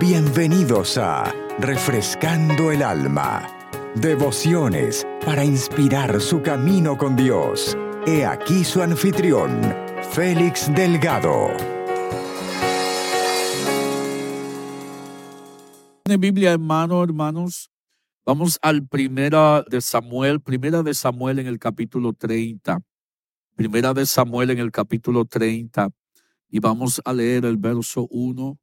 Bienvenidos a Refrescando el Alma. Devociones para inspirar su camino con Dios. He aquí su anfitrión, Félix Delgado. de Biblia, hermano, hermanos, vamos al primera de Samuel, primera de Samuel en el capítulo 30. Primera de Samuel en el capítulo 30 y vamos a leer el verso 1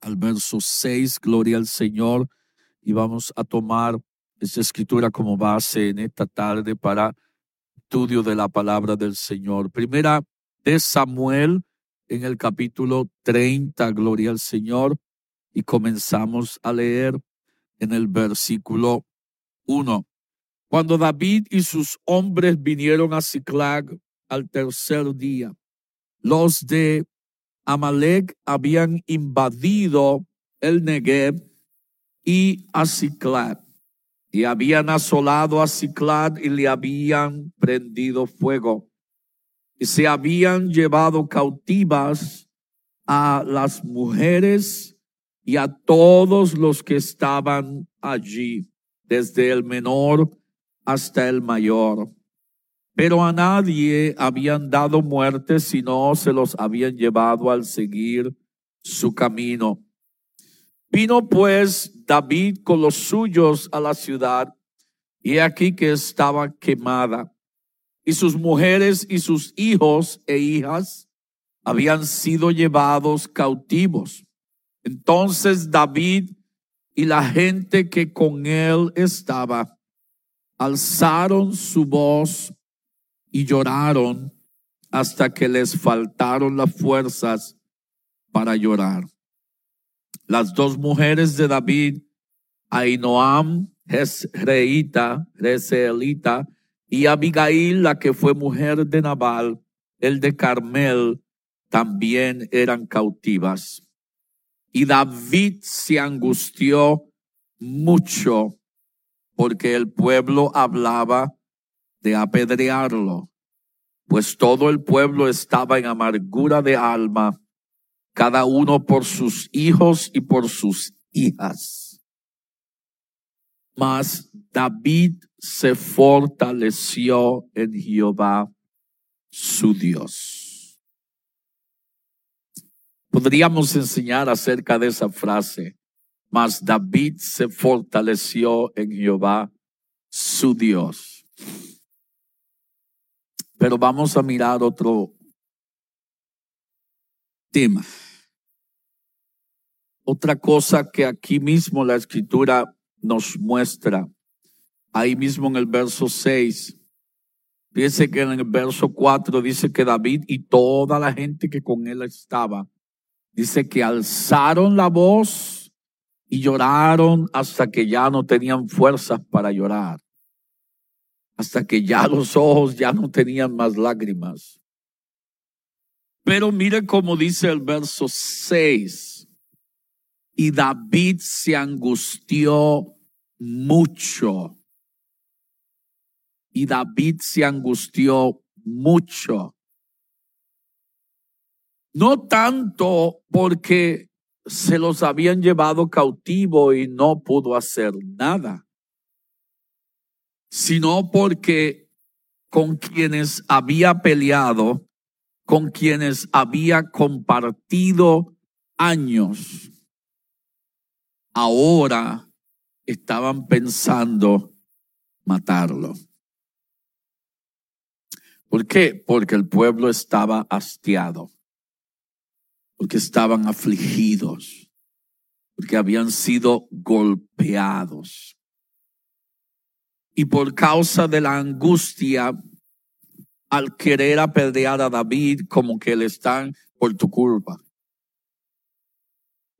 al verso 6, gloria al Señor, y vamos a tomar esta escritura como base en esta tarde para estudio de la palabra del Señor. Primera de Samuel en el capítulo 30, gloria al Señor, y comenzamos a leer en el versículo 1. Cuando David y sus hombres vinieron a Ciclag, al tercer día. Los de Amalek habían invadido el Negev y a y habían asolado a Ciclad y le habían prendido fuego. Y se habían llevado cautivas a las mujeres y a todos los que estaban allí, desde el menor hasta el mayor pero a nadie habían dado muerte, sino se los habían llevado al seguir su camino. Vino pues David con los suyos a la ciudad, y aquí que estaba quemada, y sus mujeres y sus hijos e hijas habían sido llevados cautivos. Entonces David y la gente que con él estaba alzaron su voz y lloraron hasta que les faltaron las fuerzas para llorar. Las dos mujeres de David, Ainoam, Jezreita, Rezeelita, y Abigail, la que fue mujer de Nabal, el de Carmel, también eran cautivas. Y David se angustió mucho porque el pueblo hablaba de apedrearlo, pues todo el pueblo estaba en amargura de alma, cada uno por sus hijos y por sus hijas. Mas David se fortaleció en Jehová, su Dios. Podríamos enseñar acerca de esa frase, mas David se fortaleció en Jehová, su Dios. Pero vamos a mirar otro tema. Otra cosa que aquí mismo la escritura nos muestra, ahí mismo en el verso 6, Fíjense que en el verso 4 dice que David y toda la gente que con él estaba, dice que alzaron la voz y lloraron hasta que ya no tenían fuerzas para llorar hasta que ya los ojos ya no tenían más lágrimas. Pero mire cómo dice el verso 6. Y David se angustió mucho. Y David se angustió mucho. No tanto porque se los habían llevado cautivo y no pudo hacer nada sino porque con quienes había peleado, con quienes había compartido años, ahora estaban pensando matarlo. ¿Por qué? Porque el pueblo estaba hastiado, porque estaban afligidos, porque habían sido golpeados y por causa de la angustia al querer apedrear a David como que le están por tu culpa.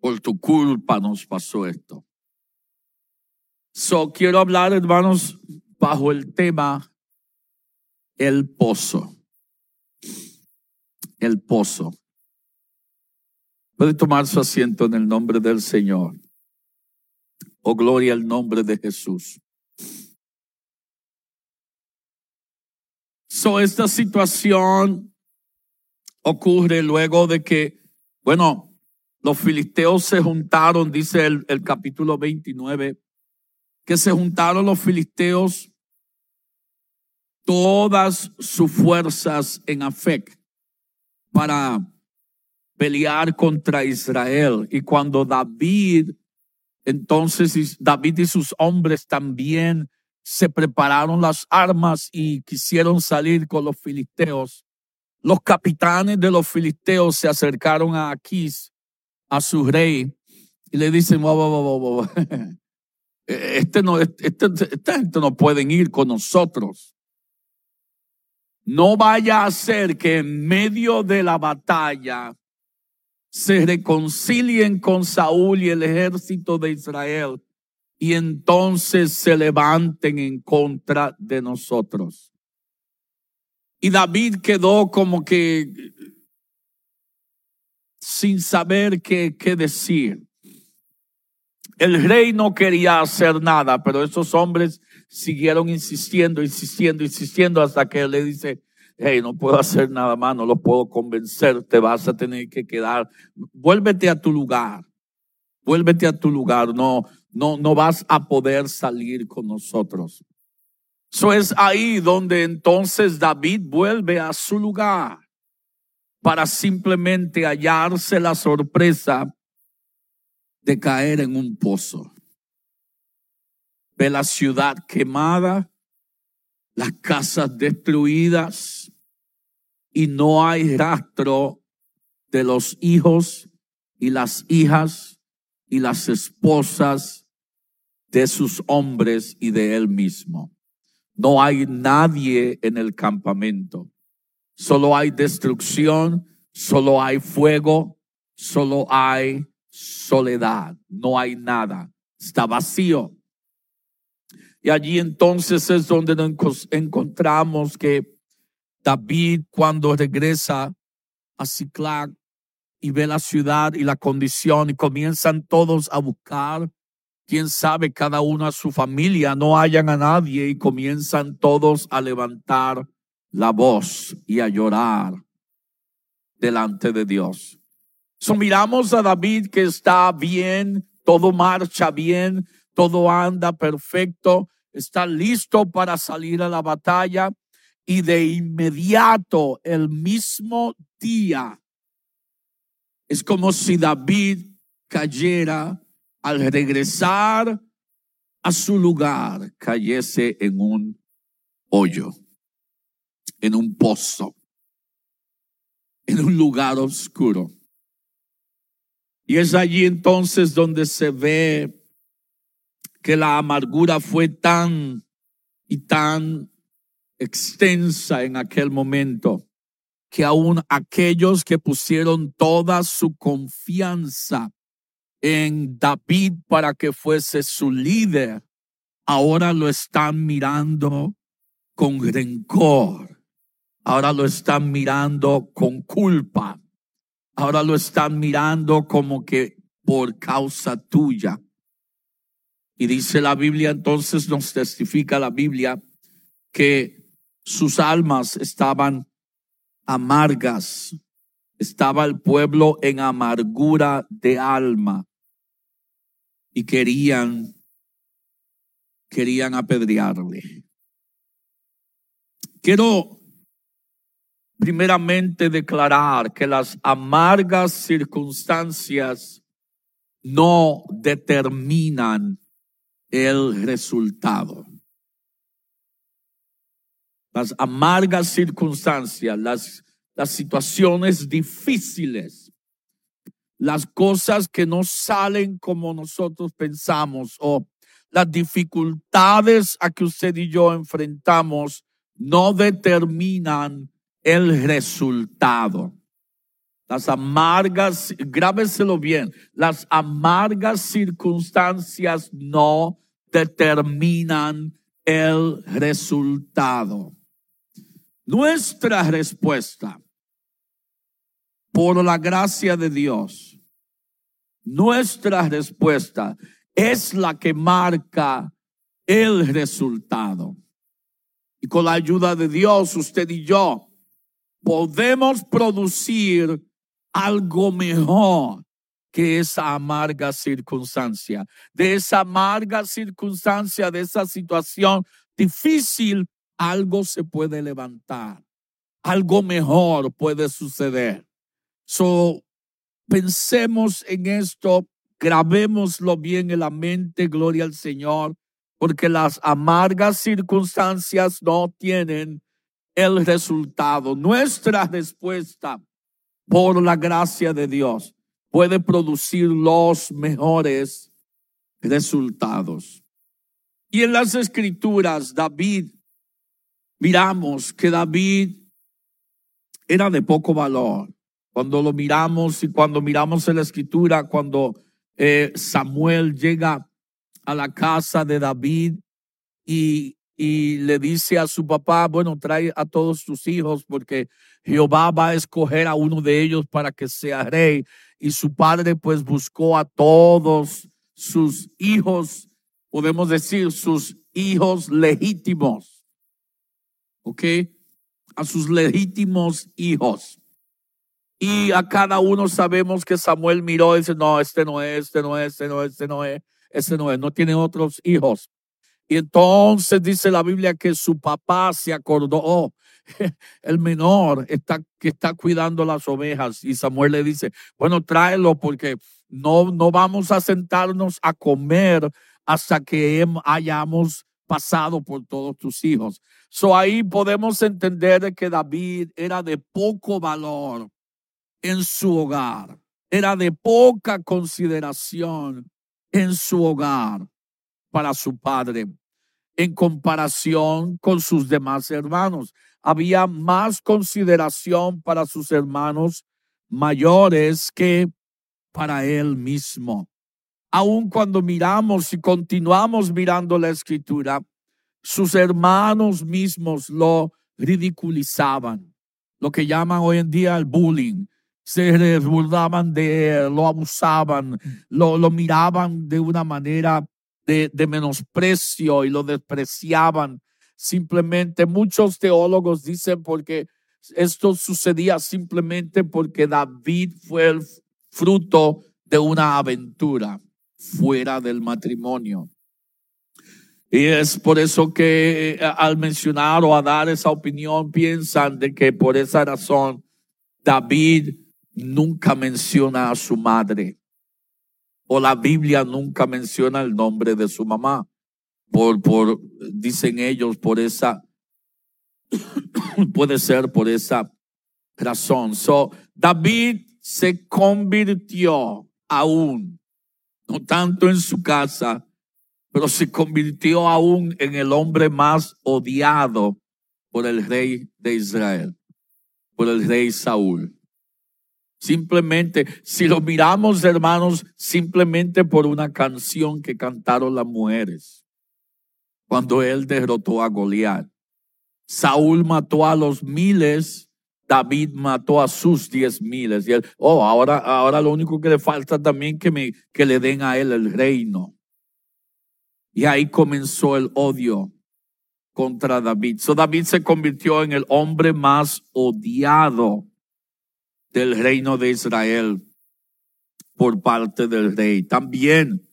Por tu culpa nos pasó esto. So quiero hablar, hermanos, bajo el tema el pozo. El pozo. Puede tomar su asiento en el nombre del Señor. Oh, gloria al nombre de Jesús. So, esta situación ocurre luego de que, bueno, Los filisteos se juntaron, dice el, capítulo 29, que se juntaron los filisteos todas sus fuerzas en Afec para pelear contra Israel. Y cuando David, entonces David y sus hombres también se prepararon las armas y quisieron salir con los filisteos. Los capitanes de los filisteos se acercaron a Aquís, a su rey, y le dicen, este no, este, esta gente no pueden ir con nosotros. No vaya a ser que en medio de la batalla se reconcilien con Saúl y el ejército de Israel y entonces se levanten en contra de nosotros. Y David quedó como que sin saber qué, decir. El rey no quería hacer nada, pero esos hombres siguieron insistiendo, insistiendo, insistiendo hasta que él le dice, hey, no puedo hacer nada más, no lo puedo convencer, te vas a tener que quedar, vuélvete a tu lugar, vuélvete a tu lugar, no, no, no vas a poder salir con nosotros. Eso es ahí donde entonces David vuelve a su lugar para simplemente hallarse la sorpresa de caer en un pozo ve la ciudad quemada, las casas destruidas y no hay rastro de los hijos y las hijas y las esposas de sus hombres y de él mismo. No hay nadie en el campamento. Solo hay destrucción, solo hay fuego, solo hay soledad. No hay nada. Está vacío. Y allí entonces es donde nos encontramos que David cuando regresa a Ciclac y ve la ciudad y la condición y comienzan todos a buscar, quién sabe, cada uno a su familia, no hayan a nadie y comienzan todos a levantar la voz y a llorar delante de Dios. So miramos a David que está bien, todo marcha bien, todo anda perfecto, está listo para salir a la batalla y de inmediato, el mismo día, es como si David cayera al regresar a su lugar, cayese en un hoyo, en un pozo, en un lugar oscuro. Y es allí entonces donde se ve que la amargura fue tan y tan extensa en aquel momento que aún aquellos que pusieron toda su confianza en David para que fuese su líder, ahora lo están mirando con rencor, ahora lo están mirando con culpa, ahora lo están mirando como que por causa tuya. Y dice la Biblia, entonces nos testifica la Biblia que sus almas estaban amargas. Estaba el pueblo en amargura de alma y querían querían apedrearle. Quiero primeramente declarar que las amargas circunstancias no determinan el resultado. Las amargas circunstancias, las, las situaciones difíciles, las cosas que no salen como nosotros pensamos o las dificultades a que usted y yo enfrentamos no determinan el resultado. Las amargas, grábeselo bien, las amargas circunstancias no determinan el resultado. Nuestra respuesta, por la gracia de Dios, nuestra respuesta es la que marca el resultado. Y con la ayuda de Dios, usted y yo podemos producir algo mejor que esa amarga circunstancia. De esa amarga circunstancia, de esa situación difícil, algo se puede levantar. Algo mejor puede suceder. So, pensemos en esto, grabémoslo bien en la mente, gloria al Señor, porque las amargas circunstancias no tienen el resultado. Nuestra respuesta por la gracia de Dios puede producir los mejores resultados. Y en las escrituras, David, miramos que David era de poco valor. Cuando lo miramos y cuando miramos en la escritura, cuando eh, Samuel llega a la casa de David y y le dice a su papá, bueno, trae a todos tus hijos porque Jehová va a escoger a uno de ellos para que sea rey. Y su padre pues buscó a todos sus hijos, podemos decir sus hijos legítimos. ¿Ok? A sus legítimos hijos. Y a cada uno sabemos que Samuel miró y dice, no, este no es, este no es, este no es, este no es, este no es, no tiene otros hijos. Y entonces dice la Biblia que su papá se acordó, oh, el menor está, que está cuidando las ovejas. Y Samuel le dice, bueno, tráelo porque no, no vamos a sentarnos a comer hasta que hayamos pasado por todos tus hijos. So ahí podemos entender que David era de poco valor en su hogar, era de poca consideración en su hogar para su padre en comparación con sus demás hermanos. Había más consideración para sus hermanos mayores que para él mismo. Aun cuando miramos y continuamos mirando la escritura, sus hermanos mismos lo ridiculizaban, lo que llaman hoy en día el bullying. Se burlaban de él, lo abusaban, lo, lo miraban de una manera de, menosprecio y lo despreciaban. Simplemente muchos teólogos dicen porque esto sucedía simplemente porque David fue el fruto de una aventura fuera del matrimonio. Y es por eso que eh, al mencionar o a dar esa opinión piensan de que por esa razón David nunca menciona a su madre o la Biblia nunca menciona el nombre de su mamá. Por, por, dicen ellos, por esa, puede ser por esa razón. So, David se convirtió aún, no tanto en su casa, pero se convirtió aún en el hombre más odiado por el rey de Israel, por el rey Saúl. Simplemente, si lo miramos, hermanos, simplemente por una canción que cantaron las mujeres. Cuando él derrotó a Goliat. Saúl mató a los miles, David mató a sus diez miles. Y él, oh, ahora, ahora lo único que le falta también que me, que le den a él el reino. Y ahí comenzó el odio contra David. So David se convirtió en el hombre más odiado del reino de Israel por parte del rey. También,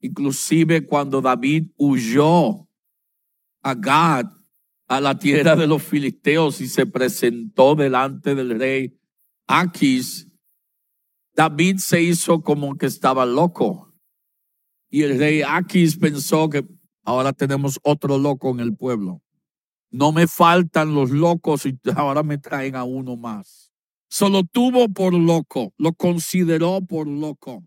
inclusive cuando David huyó a Gad, a la tierra de los filisteos y se presentó delante del rey Aquis, David se hizo como que estaba loco. Y el rey Aquis pensó que ahora tenemos otro loco en el pueblo. No me faltan los locos y ahora me traen a uno más. Solo tuvo por loco, lo consideró por loco.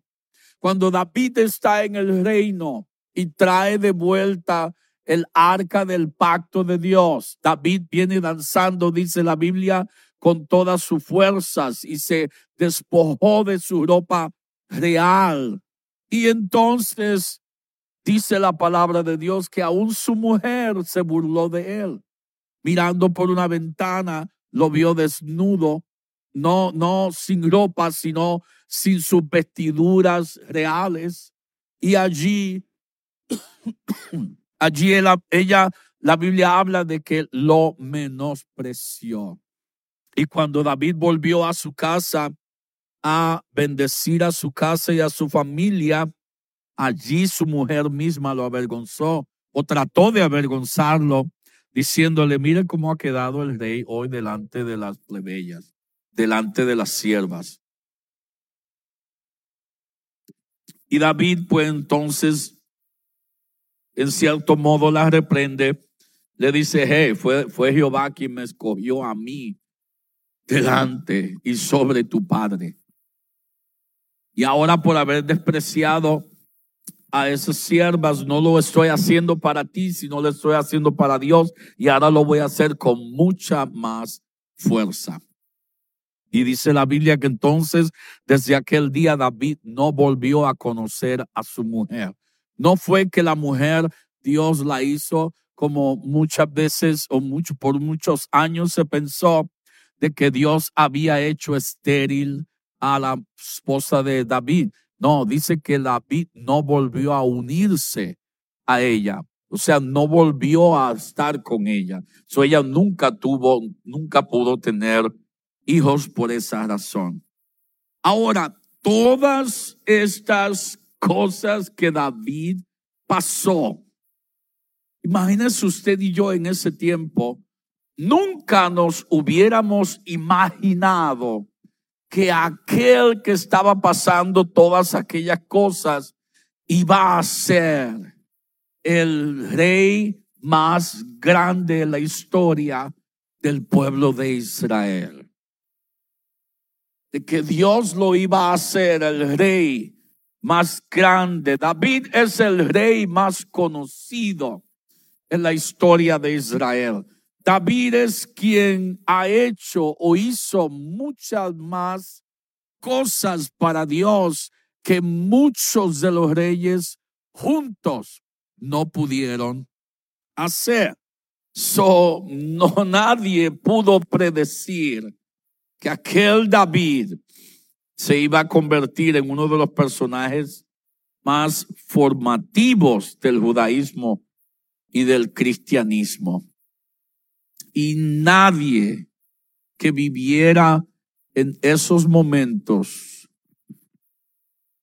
Cuando David está en el reino y trae de vuelta el arca del pacto de Dios, David viene danzando, dice la Biblia, con todas sus fuerzas y se despojó de su ropa real. Y entonces dice la palabra de Dios que aún su mujer se burló de él. Mirando por una ventana, lo vio desnudo no, no sin ropa, sino sin sus vestiduras reales. Y allí, allí ella, la Biblia habla de que lo menospreció. Y cuando David volvió a su casa, a bendecir a su casa y a su familia, allí su mujer misma lo avergonzó o trató de avergonzarlo, diciéndole, mire cómo ha quedado el rey hoy delante de las plebeyas, delante de las siervas. Y David pues entonces, en cierto modo, la reprende. Le dice, hey, fue, fue Jehová quien me escogió a mí delante y sobre tu padre. Y ahora por haber despreciado a esas siervas, no lo estoy haciendo para ti, sino lo estoy haciendo para Dios. Y ahora lo voy a hacer con mucha más fuerza. Y dice la Biblia que entonces desde aquel día David no volvió a conocer a su mujer. No fue que la mujer Dios la hizo como muchas veces o por muchos años se pensó de que Dios había hecho estéril a la esposa de David. No, dice que David no volvió a unirse a ella. O sea, no volvió a estar con ella. So ella nunca tuvo, nunca pudo tener hijos por esa razón. Ahora, todas estas cosas que David pasó, imagínese usted y yo en ese tiempo, nunca nos hubiéramos imaginado que aquel que estaba pasando todas aquellas cosas iba a ser el rey más grande de la historia del pueblo de Israel de que Dios lo iba a hacer el rey más grande. David es el rey más conocido en la historia de Israel. David es quien ha hecho o hizo muchas más cosas para Dios que muchos de los reyes juntos no pudieron hacer. So, no nadie pudo predecir que aquel David se iba a convertir en uno de los personajes más formativos del judaísmo y del cristianismo. Y nadie que viviera en esos momentos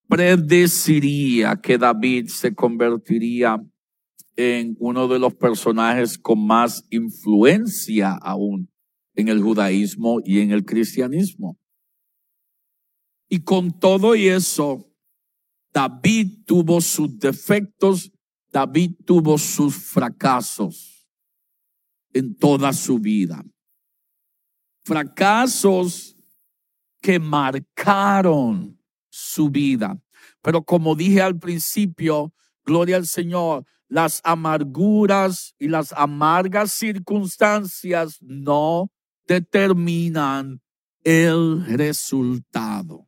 predeciría que David se convertiría en uno de los personajes con más influencia aún en el judaísmo y en el cristianismo. Y con todo y eso, David tuvo sus defectos, David tuvo sus fracasos en toda su vida. Fracasos que marcaron su vida. Pero como dije al principio, gloria al Señor, las amarguras y las amargas circunstancias no determinan el resultado.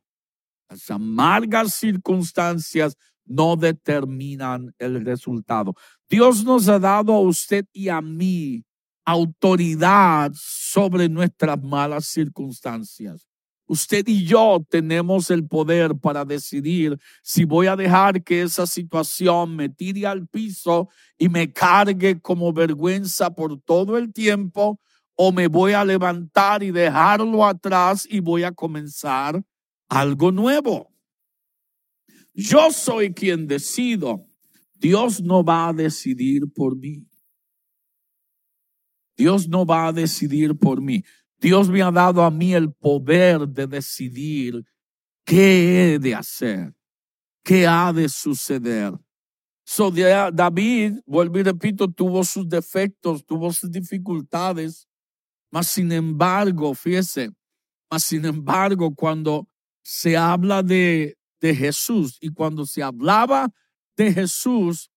Las amargas circunstancias no determinan el resultado. Dios nos ha dado a usted y a mí autoridad sobre nuestras malas circunstancias. Usted y yo tenemos el poder para decidir si voy a dejar que esa situación me tire al piso y me cargue como vergüenza por todo el tiempo o me voy a levantar y dejarlo atrás y voy a comenzar algo nuevo. Yo soy quien decido. Dios no va a decidir por mí. Dios no va a decidir por mí. Dios me ha dado a mí el poder de decidir qué he de hacer, qué ha de suceder. So, David, vuelvo y repito, tuvo sus defectos, tuvo sus dificultades, mas sin embargo, fíjese, mas sin embargo, cuando se habla de, de Jesús y cuando se hablaba de Jesús,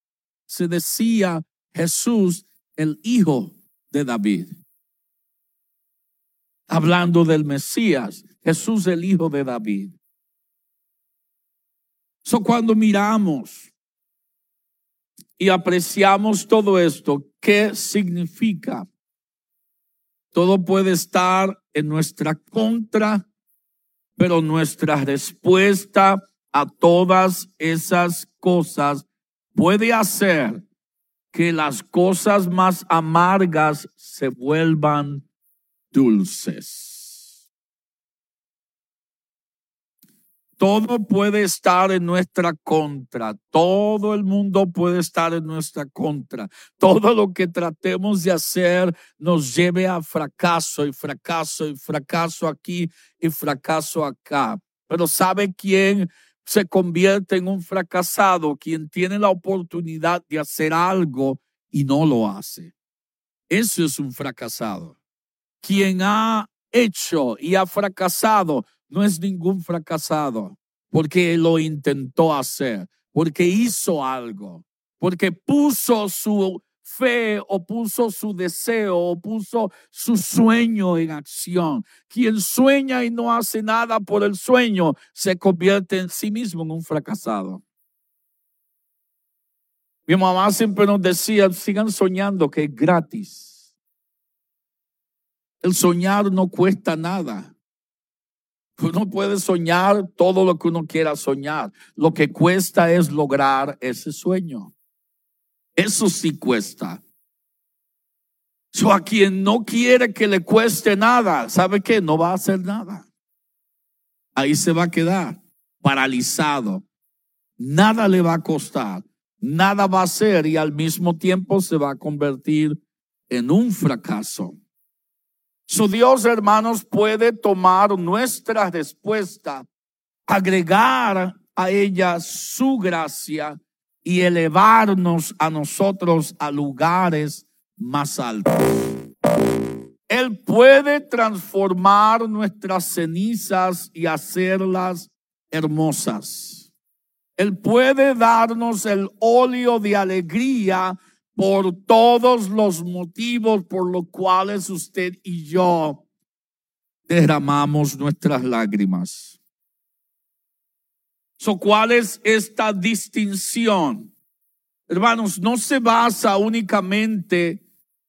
se decía Jesús, el hijo de David. Hablando del Mesías, Jesús el hijo de David. So cuando miramos y apreciamos todo esto, ¿qué significa? Todo puede estar en nuestra contra, pero nuestra respuesta a todas esas cosas puede hacer que las cosas más amargas se vuelvan dulces. Todo puede estar en nuestra contra. Todo el mundo puede estar en nuestra contra. Todo lo que tratemos de hacer nos lleve a fracaso y fracaso y fracaso aquí y fracaso acá. Pero ¿sabe quién se convierte en un fracasado? Quien tiene la oportunidad de hacer algo y no lo hace. Eso es un fracasado. Quien ha hecho y ha fracasado no es ningún fracasado, porque lo intentó hacer, porque hizo algo, porque puso su fe o puso su deseo o puso su sueño en acción. Quien sueña y no hace nada por el sueño se convierte en sí mismo en un fracasado. Mi mamá siempre nos decía, sigan soñando que es gratis. El soñar no cuesta nada. Uno puede soñar todo lo que uno quiera soñar. Lo que cuesta es lograr ese sueño. Eso sí cuesta. So, a quien no quiere que le cueste nada, ¿sabe qué? No va a hacer nada. Ahí se va a quedar paralizado. Nada le va a costar. Nada va a hacer y al mismo tiempo se va a convertir en un fracaso. Su Dios, hermanos, puede tomar nuestra respuesta, agregar a ella su gracia y elevarnos a nosotros a lugares más altos. Él puede transformar nuestras cenizas y hacerlas hermosas. Él puede darnos el óleo de alegría por todos los motivos por los cuales usted y yo derramamos nuestras lágrimas. So, ¿Cuál es esta distinción? Hermanos, no se basa únicamente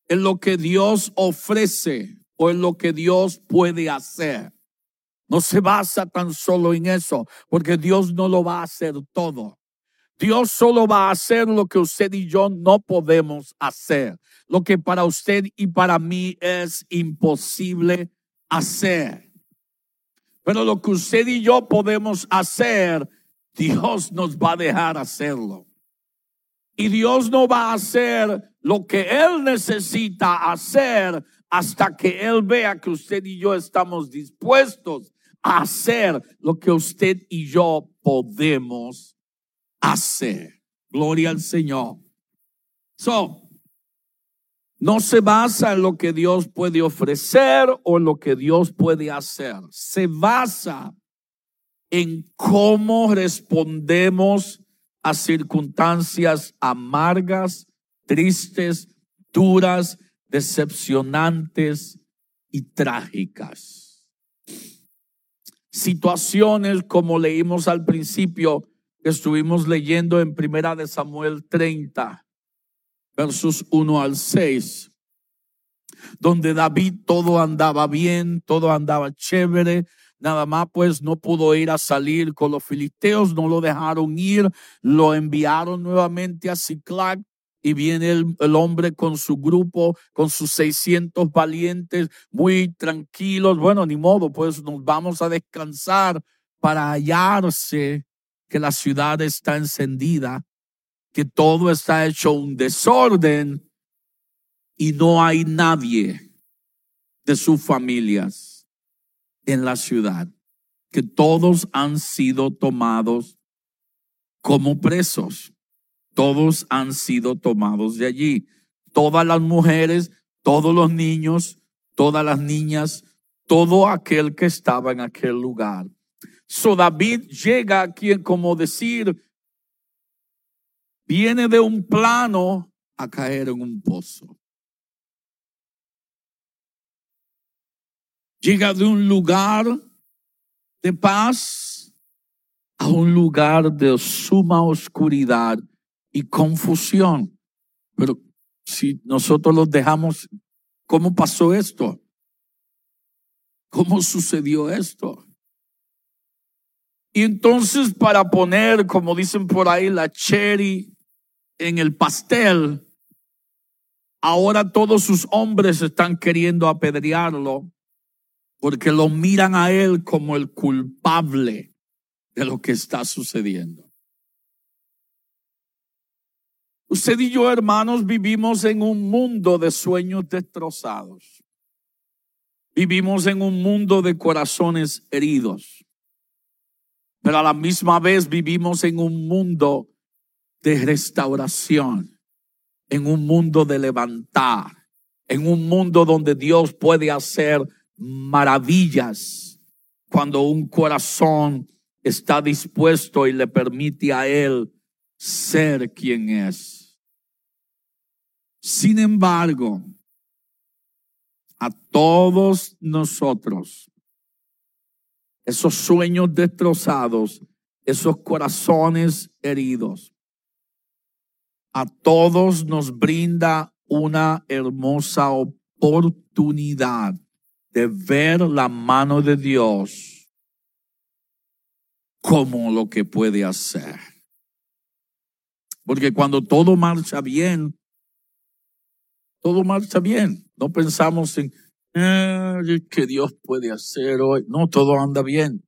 en lo que Dios ofrece o en lo que Dios puede hacer. No se basa tan solo en eso, porque Dios no lo va a hacer todo. Dios solo va a hacer lo que usted y yo no podemos hacer, lo que para usted y para mí es imposible hacer. Pero lo que usted y yo podemos hacer, Dios nos va a dejar hacerlo. Y Dios no va a hacer lo que Él necesita hacer hasta que Él vea que usted y yo estamos dispuestos a hacer lo que usted y yo podemos hacer. Gloria al Señor. So, no se basa en lo que Dios puede ofrecer o en lo que Dios puede hacer. Se basa en cómo respondemos a circunstancias amargas, tristes, duras, decepcionantes y trágicas. Situaciones como leímos al principio estuvimos leyendo en Primera de Samuel 30, versos 1 al 6, donde David todo andaba bien, todo andaba chévere, nada más pues no pudo ir a salir con los filisteos, no lo dejaron ir, lo enviaron nuevamente a Ciclac y viene el, el, hombre con su grupo, con sus 600 valientes, muy tranquilos. Bueno, ni modo, pues nos vamos a descansar para hallarse que la ciudad está encendida, que todo está hecho un desorden y no hay nadie de sus familias en la ciudad, que todos han sido tomados como presos, todos han sido tomados de allí, todas las mujeres, todos los niños, todas las niñas, todo aquel que estaba en aquel lugar So David llega aquí como decir, viene de un plano a caer en un pozo. Llega de un lugar de paz a un lugar de suma oscuridad y confusión. Pero si nosotros los dejamos, ¿cómo pasó esto? ¿Cómo sucedió esto? Y entonces para poner, como dicen por ahí, la cherry en el pastel, ahora todos sus hombres están queriendo apedrearlo porque lo miran a él como el culpable de lo que está sucediendo. Usted y yo, hermanos, vivimos en un mundo de sueños destrozados. Vivimos en un mundo de corazones heridos. Pero a la misma vez vivimos en un mundo de restauración, en un mundo de levantar, en un mundo donde Dios puede hacer maravillas cuando un corazón está dispuesto y le permite a Él ser quien es. Sin embargo, a todos nosotros, esos sueños destrozados, esos corazones heridos, a todos nos brinda una hermosa oportunidad de ver la mano de Dios como lo que puede hacer. Porque cuando todo marcha bien, todo marcha bien. No pensamos en qué Dios puede hacer hoy. No, todo anda bien.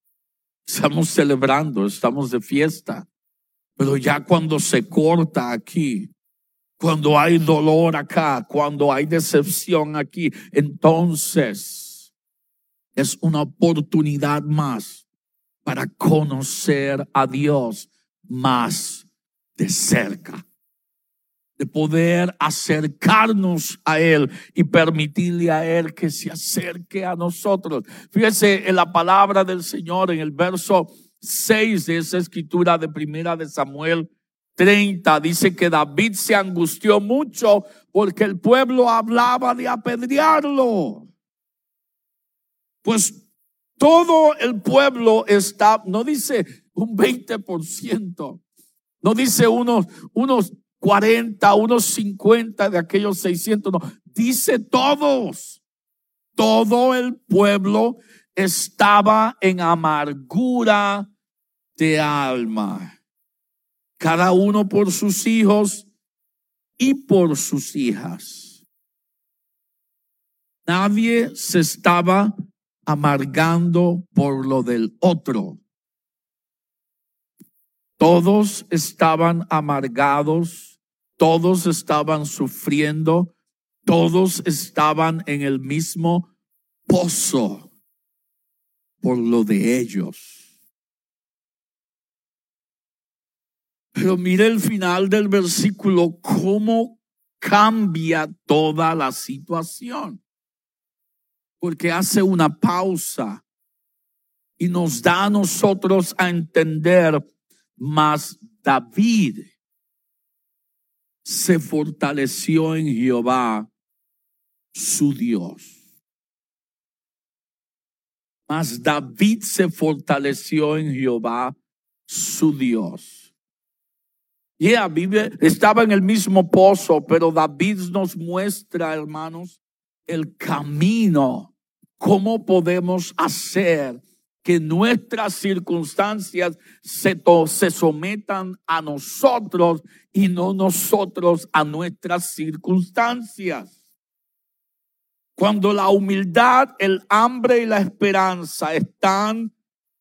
Estamos celebrando, estamos de fiesta. Pero ya cuando se corta aquí, cuando hay dolor acá, cuando hay decepción aquí, entonces es una oportunidad más para conocer a Dios más de cerca, de poder acercarnos a Él y permitirle a Él que se acerque a nosotros. Fíjese en la palabra del Señor en el verso 6 de esa escritura de primera de Samuel 30 dice que David se angustió mucho porque el pueblo hablaba de apedrearlo. Pues todo el pueblo está, no dice un 20%, no dice unos, unos 40, unos 50 de aquellos 600, no, dice todos. Todo el pueblo estaba en amargura de alma. Cada uno por sus hijos y por sus hijas. Nadie se estaba amargando por lo del otro. Todos estaban amargados, todos estaban sufriendo, todos estaban en el mismo pozo por lo de ellos. Pero mire el final del versículo, cómo cambia toda la situación porque hace una pausa y nos da a nosotros a entender, más David se fortaleció en Jehová, su Dios. Mas David se fortaleció en Jehová, su Dios. Yeah, estaba en el mismo pozo, pero David nos muestra, hermanos, el camino ¿Cómo podemos hacer que nuestras circunstancias se, se sometan a nosotros y no nosotros a nuestras circunstancias? Cuando la humildad, el hambre y la esperanza están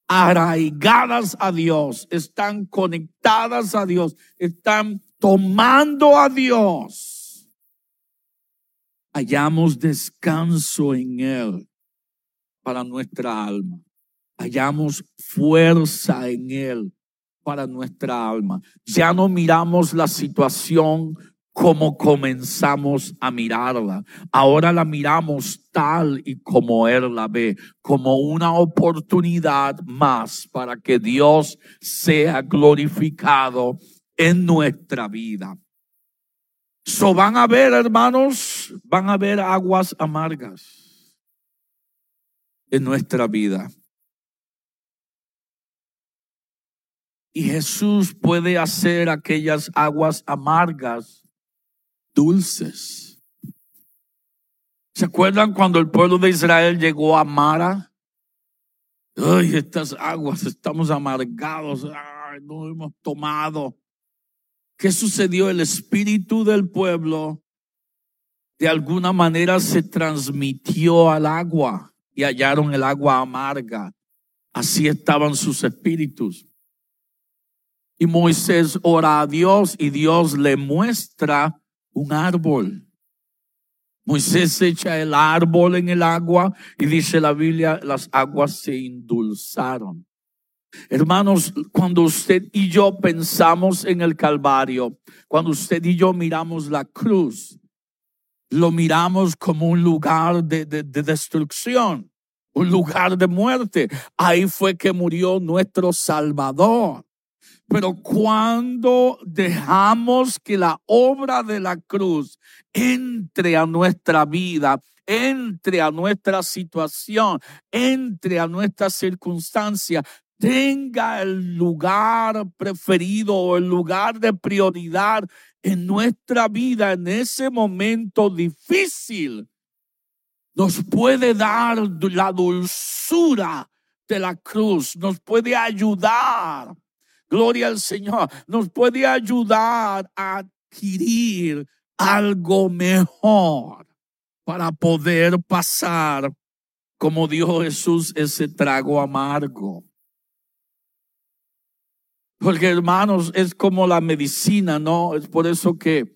arraigadas a Dios, están conectadas a Dios, están tomando a Dios, hallamos descanso en Él para nuestra alma. Hallamos fuerza en Él para nuestra alma. Ya no miramos la situación como comenzamos a mirarla. Ahora la miramos tal y como Él la ve, como una oportunidad más para que Dios sea glorificado en nuestra vida. So van a ver, hermanos, van a ver aguas amargas en nuestra vida. Y Jesús puede hacer aquellas aguas amargas dulces. ¿Se acuerdan cuando el pueblo de Israel llegó a Mara? Ay, estas aguas, estamos amargados, ay, no hemos tomado. ¿Qué sucedió? El espíritu del pueblo de alguna manera se transmitió al agua y hallaron el agua amarga. Así estaban sus espíritus. Y Moisés ora a Dios y Dios le muestra un árbol. Moisés echa el árbol en el agua y dice la Biblia, las aguas se indulzaron. Hermanos, cuando usted y yo pensamos en el Calvario, cuando usted y yo miramos la cruz, lo miramos como un lugar de, de, de destrucción, un lugar de muerte. Ahí fue que murió nuestro Salvador. Pero cuando dejamos que la obra de la cruz entre a nuestra vida, entre a nuestra situación, entre a nuestra circunstancia, tenga el lugar preferido o el lugar de prioridad en nuestra vida en ese momento difícil, nos puede dar la dulzura de la cruz, nos puede ayudar Gloria al Señor. Nos puede ayudar a adquirir algo mejor para poder pasar, como dijo Jesús, ese trago amargo. Porque hermanos, es como la medicina, ¿no? Es por eso que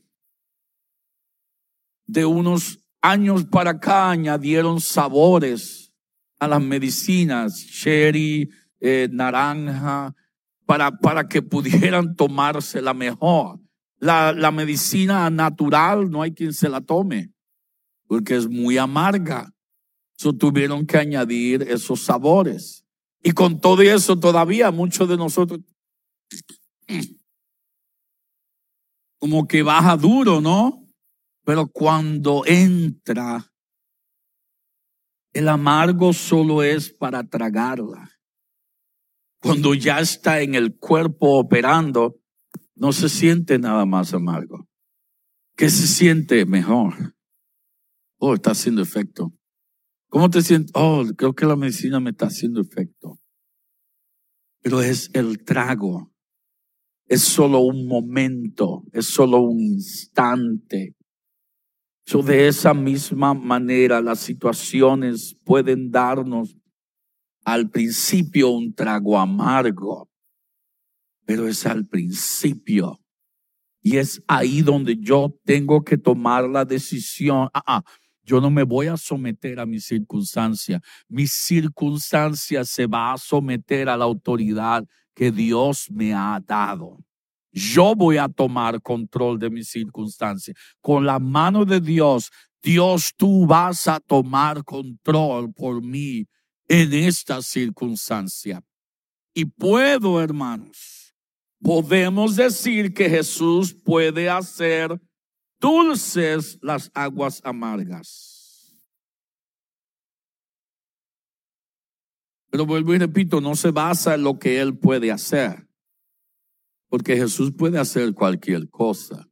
de unos años para acá añadieron sabores a las medicinas, cherry, eh, naranja, para, para que pudieran tomarse la mejor. La, la medicina natural no hay quien se la tome, porque es muy amarga. So, tuvieron que añadir esos sabores. Y con todo eso todavía muchos de nosotros como que baja duro, ¿no? Pero cuando entra, el amargo solo es para tragarla cuando ya está en el cuerpo operando, no se siente nada más amargo. ¿Qué se siente mejor? Oh, está haciendo efecto. ¿Cómo te sientes? Oh, creo que la medicina me está haciendo efecto. Pero es el trago. Es solo un momento, es solo un instante. So, de esa misma manera, las situaciones pueden darnos al principio un trago amargo, pero es al principio. Y es ahí donde yo tengo que tomar la decisión. Ah, ah, yo no me voy a someter a mi circunstancia. Mi circunstancia se va a someter a la autoridad que Dios me ha dado. Yo voy a tomar control de mi circunstancia. Con la mano de Dios, Dios, tú vas a tomar control por mí en esta circunstancia. Y puedo, hermanos, podemos decir que Jesús puede hacer dulces las aguas amargas. Pero vuelvo y repito, no se basa en lo que Él puede hacer, porque Jesús puede hacer cualquier cosa.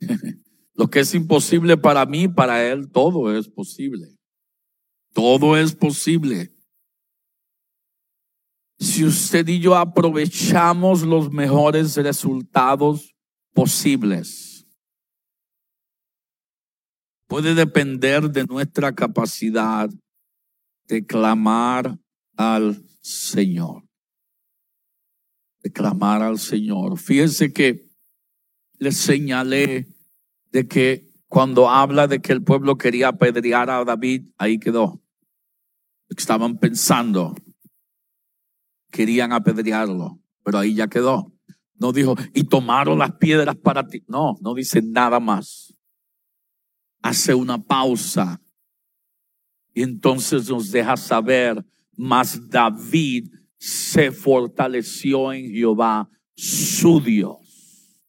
lo que es imposible para mí, para Él, todo es posible. Todo es posible. Si usted y yo aprovechamos los mejores resultados posibles, puede depender de nuestra capacidad de clamar al Señor. De clamar al Señor. Fíjense que le señalé de que cuando habla de que el pueblo quería apedrear a David, ahí quedó. Estaban pensando, querían apedrearlo, pero ahí ya quedó. No dijo, y tomaron las piedras para ti. No, no dice nada más. Hace una pausa y entonces nos deja saber, más David se fortaleció en Jehová, su Dios.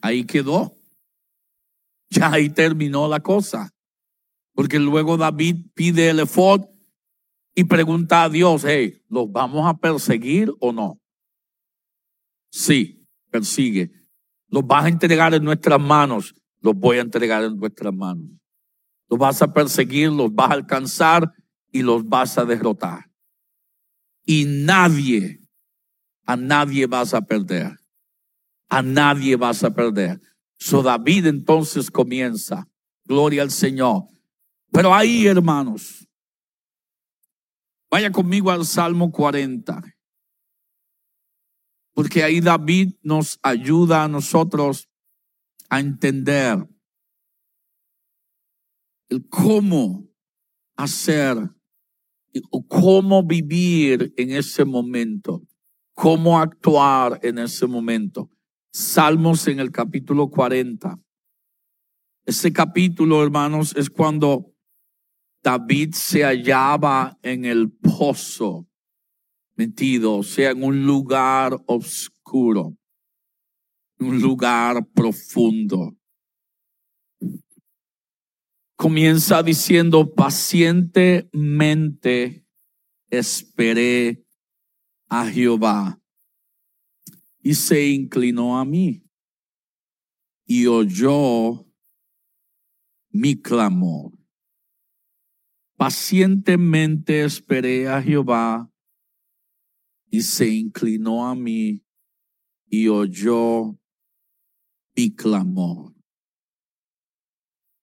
Ahí quedó. Ya ahí terminó la cosa. Porque luego David pide el efod y pregunta a Dios, hey, ¿los vamos a perseguir o no? Sí, persigue. ¿Los vas a entregar en nuestras manos? Los voy a entregar en nuestras manos. Los vas a perseguir, los vas a alcanzar y los vas a derrotar. Y nadie, a nadie vas a perder. A nadie vas a perder. So David entonces comienza. Gloria al Señor. Pero ahí, hermanos, vaya conmigo al Salmo 40. Porque ahí David nos ayuda a nosotros a entender el cómo hacer o cómo vivir en ese momento, cómo actuar en ese momento. Salmos en el capítulo 40. Ese capítulo, hermanos, es cuando David se hallaba en el pozo, metido, o sea, en un lugar oscuro, un lugar profundo. Comienza diciendo, pacientemente esperé a Jehová y se inclinó a mí y oyó mi clamor. Pacientemente esperé a Jehová y se inclinó a mí y oyó mi clamor.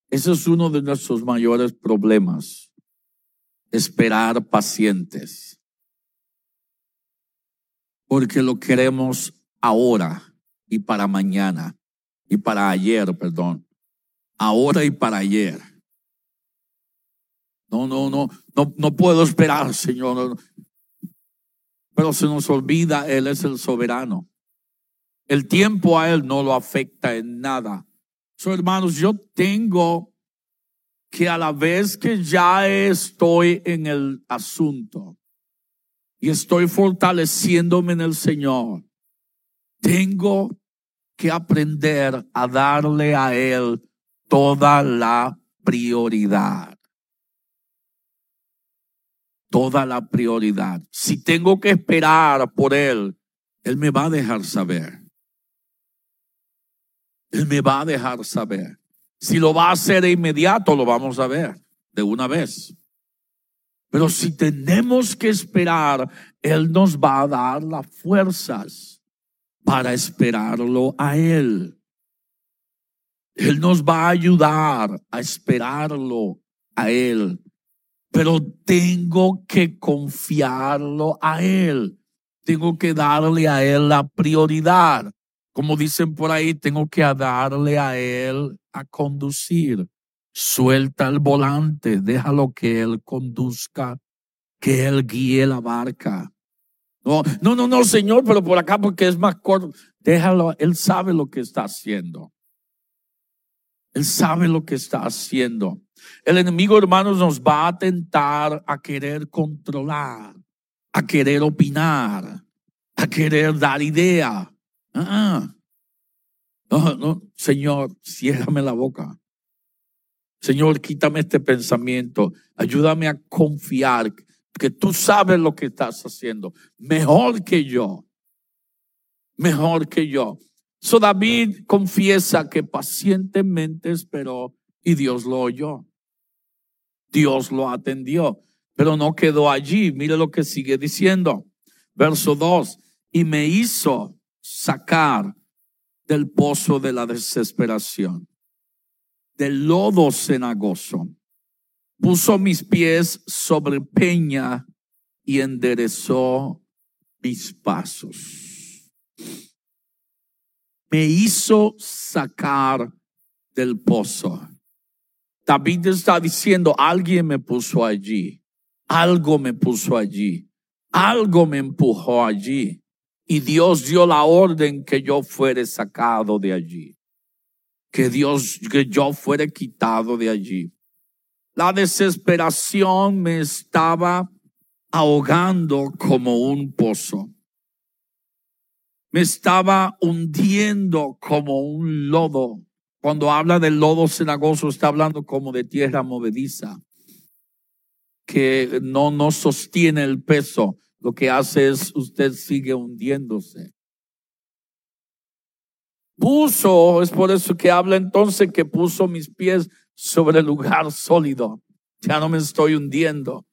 Ese es uno de nuestros mayores problemas, esperar pacientes. Porque lo queremos ahora y para mañana y para ayer, perdón. Ahora y para ayer. No, no, no, no, no puedo esperar, Señor. Pero se nos olvida, Él es el soberano. El tiempo a Él no lo afecta en nada. So, hermanos, yo tengo que a la vez que ya estoy en el asunto y estoy fortaleciéndome en el Señor, tengo que aprender a darle a Él toda la prioridad toda la prioridad. Si tengo que esperar por Él, Él me va a dejar saber. Él me va a dejar saber. Si lo va a hacer de inmediato, lo vamos a ver de una vez. Pero si tenemos que esperar, Él nos va a dar las fuerzas para esperarlo a Él. Él nos va a ayudar a esperarlo a Él pero tengo que confiarlo a Él. Tengo que darle a Él la prioridad. Como dicen por ahí, tengo que darle a Él a conducir. Suelta el volante, déjalo que Él conduzca, que Él guíe la barca. No, no, no, no, Señor, pero por acá porque es más corto. Déjalo, Él sabe lo que está haciendo. Él sabe lo que está haciendo. El enemigo, hermanos, nos va a tentar a querer controlar, a querer opinar, a querer dar idea. Ah, no, no, Señor, ciérrame la boca. Señor, quítame este pensamiento. Ayúdame a confiar que tú sabes lo que estás haciendo. Mejor que yo. Mejor que yo. So David confiesa que pacientemente esperó y Dios lo oyó. Dios lo atendió, pero no quedó allí. Mire lo que sigue diciendo. Verso 2. Y me hizo sacar del pozo de la desesperación, del lodo cenagoso. Puso mis pies sobre peña y enderezó mis pasos. Me hizo sacar del pozo. David está diciendo, alguien me puso allí, algo me puso allí, algo me empujó allí. Y Dios dio la orden que yo fuere sacado de allí. Que Dios, que yo fuere quitado de allí. La desesperación me estaba ahogando como un pozo. Me estaba hundiendo como un lodo cuando habla del lodo cenagoso, está hablando como de tierra movediza, que no, no sostiene el peso. Lo que hace es usted sigue hundiéndose. Puso, es por eso que habla entonces que puso mis pies sobre el lugar sólido. Ya no me estoy hundiendo,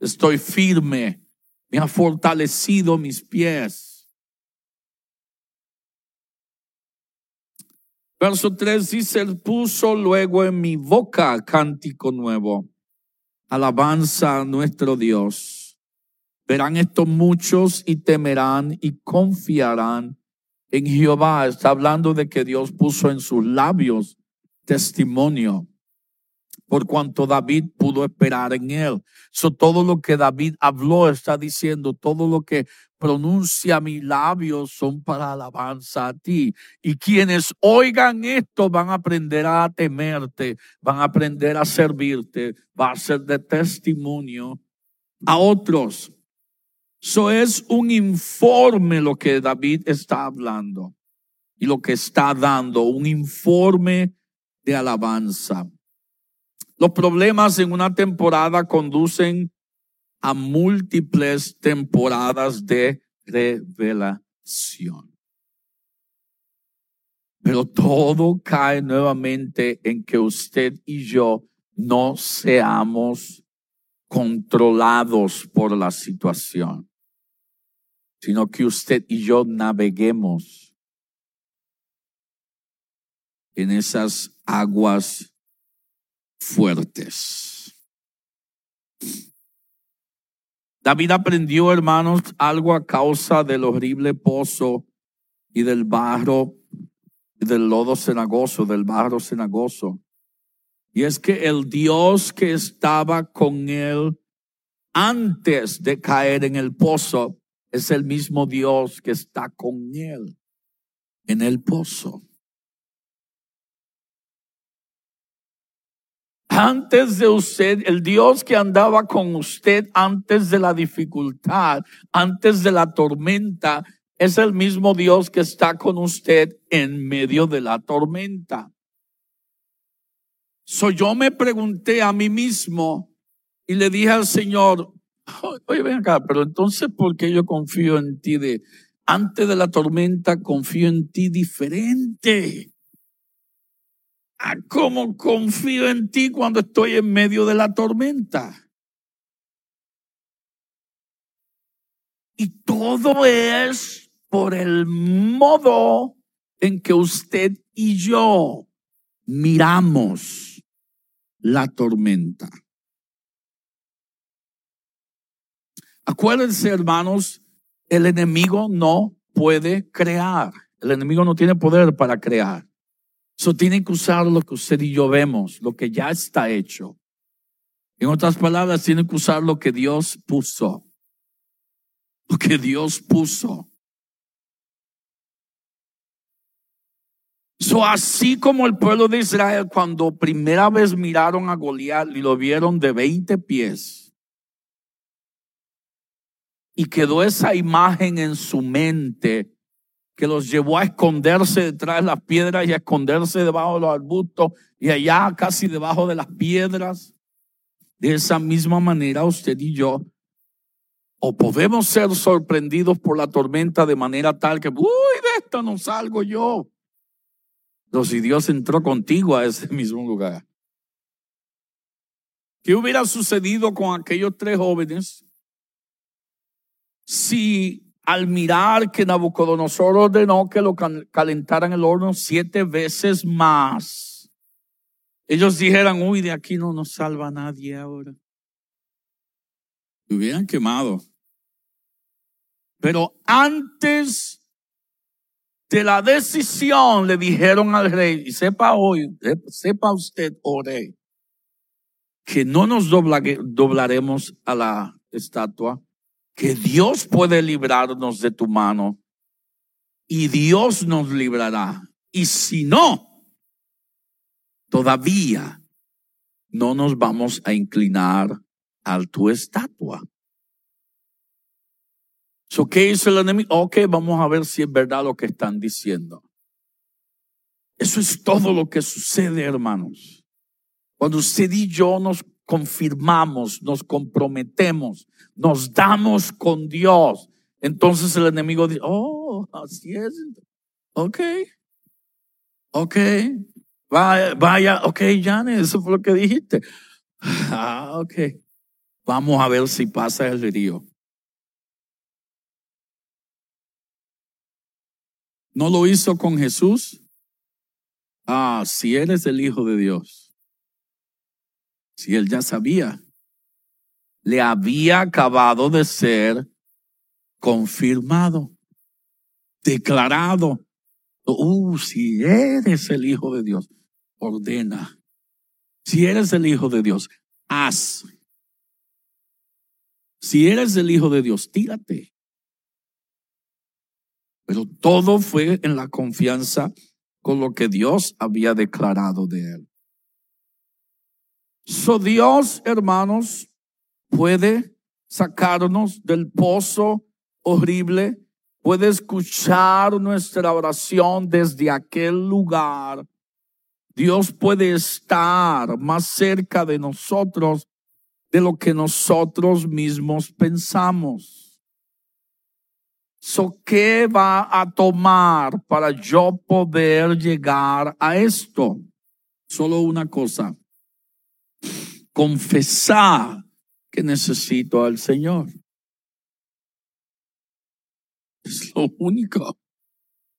estoy firme. Me ha fortalecido mis pies. Verso 3 dice, Él puso luego en mi boca cántico nuevo, alabanza a nuestro Dios. Verán esto muchos y temerán y confiarán en Jehová. Está hablando de que Dios puso en sus labios testimonio por cuanto David pudo esperar en él. So, todo lo que David habló está diciendo, todo lo que pronuncia mis labios son para alabanza a ti. Y quienes oigan esto van a aprender a temerte, van a aprender a servirte, va a ser de testimonio a otros. Eso es un informe lo que David está hablando y lo que está dando, un informe de alabanza. Los problemas en una temporada conducen a múltiples temporadas de revelación. Pero todo cae nuevamente en que usted y yo no seamos controlados por la situación, sino que usted y yo naveguemos en esas aguas fuertes. David aprendió, hermanos, algo a causa del horrible pozo y del barro y del lodo cenagoso, del barro cenagoso. Y es que el Dios que estaba con él antes de caer en el pozo es el mismo Dios que está con él en el pozo. Antes de usted, el Dios que andaba con usted antes de la dificultad, antes de la tormenta, es el mismo Dios que está con usted en medio de la tormenta. So yo me pregunté a mí mismo y le dije al Señor, oye, ven acá, pero entonces, ¿por qué yo confío en ti de, antes de la tormenta, confío en ti diferente? A cómo confío en ti cuando estoy en medio de la tormenta. Y todo es por el modo en que usted y yo miramos la tormenta. Acuérdense, hermanos, el enemigo no puede crear. El enemigo no tiene poder para crear. So tienen que usar lo que usted y yo vemos, lo que ya está hecho. En otras palabras, tienen que usar lo que Dios puso. Lo que Dios puso. So, así como el pueblo de Israel cuando primera vez miraron a Goliat y lo vieron de 20 pies y quedó esa imagen en su mente que los llevó a esconderse detrás de las piedras y a esconderse debajo de los arbustos y allá casi debajo de las piedras. De esa misma manera usted y yo o podemos ser sorprendidos por la tormenta de manera tal que, uy, de esto no salgo yo. Pero si Dios entró contigo a ese mismo lugar. ¿Qué hubiera sucedido con aquellos tres jóvenes si al mirar que Nabucodonosor ordenó que lo calentaran el horno siete veces más, ellos dijeran, uy, de aquí no nos salva nadie ahora. Hubieran quemado. Pero antes de la decisión le dijeron al rey, y sepa hoy, sepa usted, oh rey, que no nos doblaremos a la estatua, que Dios puede librarnos de tu mano y Dios nos librará. Y si no, todavía no nos vamos a inclinar a tu estatua. So, ¿Qué hizo el enemigo? Ok, vamos a ver si es verdad lo que están diciendo. Eso es todo lo que sucede, hermanos. Cuando usted y yo nos confirmamos, nos comprometemos, nos damos con Dios, entonces el enemigo dice, oh, así es. Ok, ok, vaya, ok, Janet, eso fue lo que dijiste. Ah, ok, vamos a ver si pasa el río. ¿No lo hizo con Jesús? Ah, si eres el Hijo de Dios. Si él ya sabía le había acabado de ser confirmado, declarado. Uh, si eres el Hijo de Dios, ordena. Si eres el Hijo de Dios, haz. Si eres el Hijo de Dios, tírate. Pero todo fue en la confianza con lo que Dios había declarado de él. So Dios, hermanos, puede sacarnos del pozo horrible, puede escuchar nuestra oración desde aquel lugar. Dios puede estar más cerca de nosotros de lo que nosotros mismos pensamos. So, ¿Qué va a tomar para yo poder llegar a esto? Solo una cosa. Confesar que necesito al Señor. Es lo único.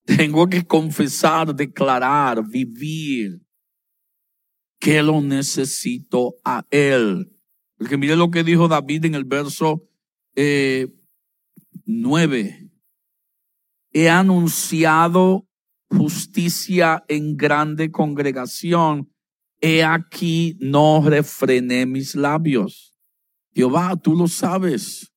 Tengo que confesar, declarar, vivir que lo necesito a Él. Porque mire lo que dijo David en el verso eh, 9 he anunciado justicia en grande congregación. He aquí no refrené mis labios. Jehová, tú lo sabes.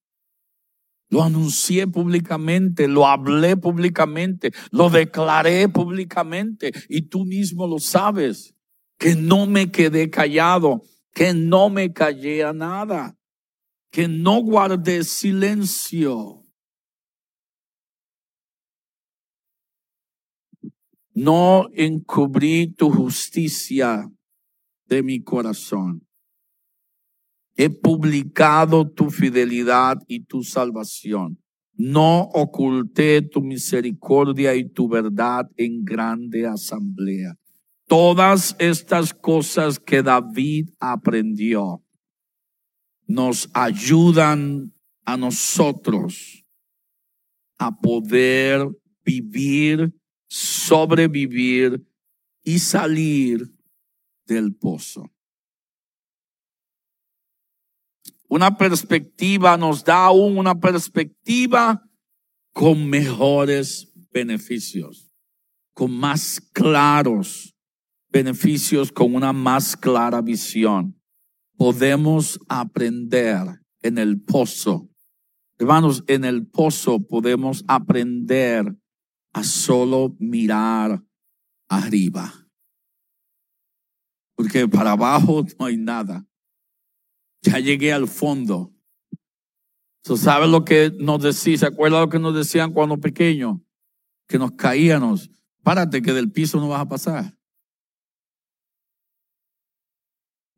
Lo anuncié públicamente, lo hablé públicamente, lo declaré públicamente y tú mismo lo sabes, que no me quedé callado, que no me callé a nada, que no guardé silencio. no encubrí tu justicia de mi corazón. He publicado tu fidelidad y tu salvación. No oculté tu misericordia y tu verdad en grande asamblea. Todas estas cosas que David aprendió nos ayudan a nosotros a poder vivir sobrevivir y salir del pozo. Una perspectiva nos da aún una perspectiva con mejores beneficios, con más claros beneficios, con una más clara visión. Podemos aprender en el pozo. Hermanos, en el pozo podemos aprender a solo mirar arriba. Porque para abajo no hay nada. Ya llegué al fondo. So, ¿Sabe lo que nos decía? ¿Se acuerda lo que nos decían cuando pequeños? Que nos caíamos. Párate que del piso no vas a pasar.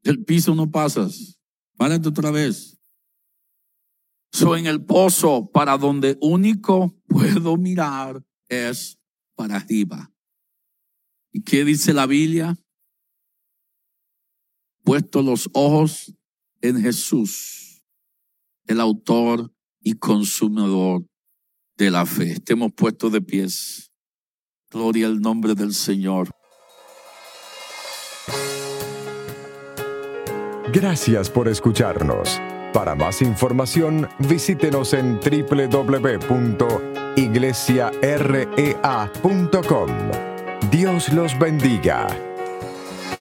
Del piso no pasas. Párate otra vez. Soy en el pozo para donde único puedo mirar es para arriba. ¿Y qué dice la Biblia? Puesto los ojos en Jesús, el autor y consumidor de la fe. Estemos puestos de pies. Gloria al nombre del Señor. Gracias por escucharnos. Para más información, visítenos en www.iglesiarea.com. Dios los bendiga.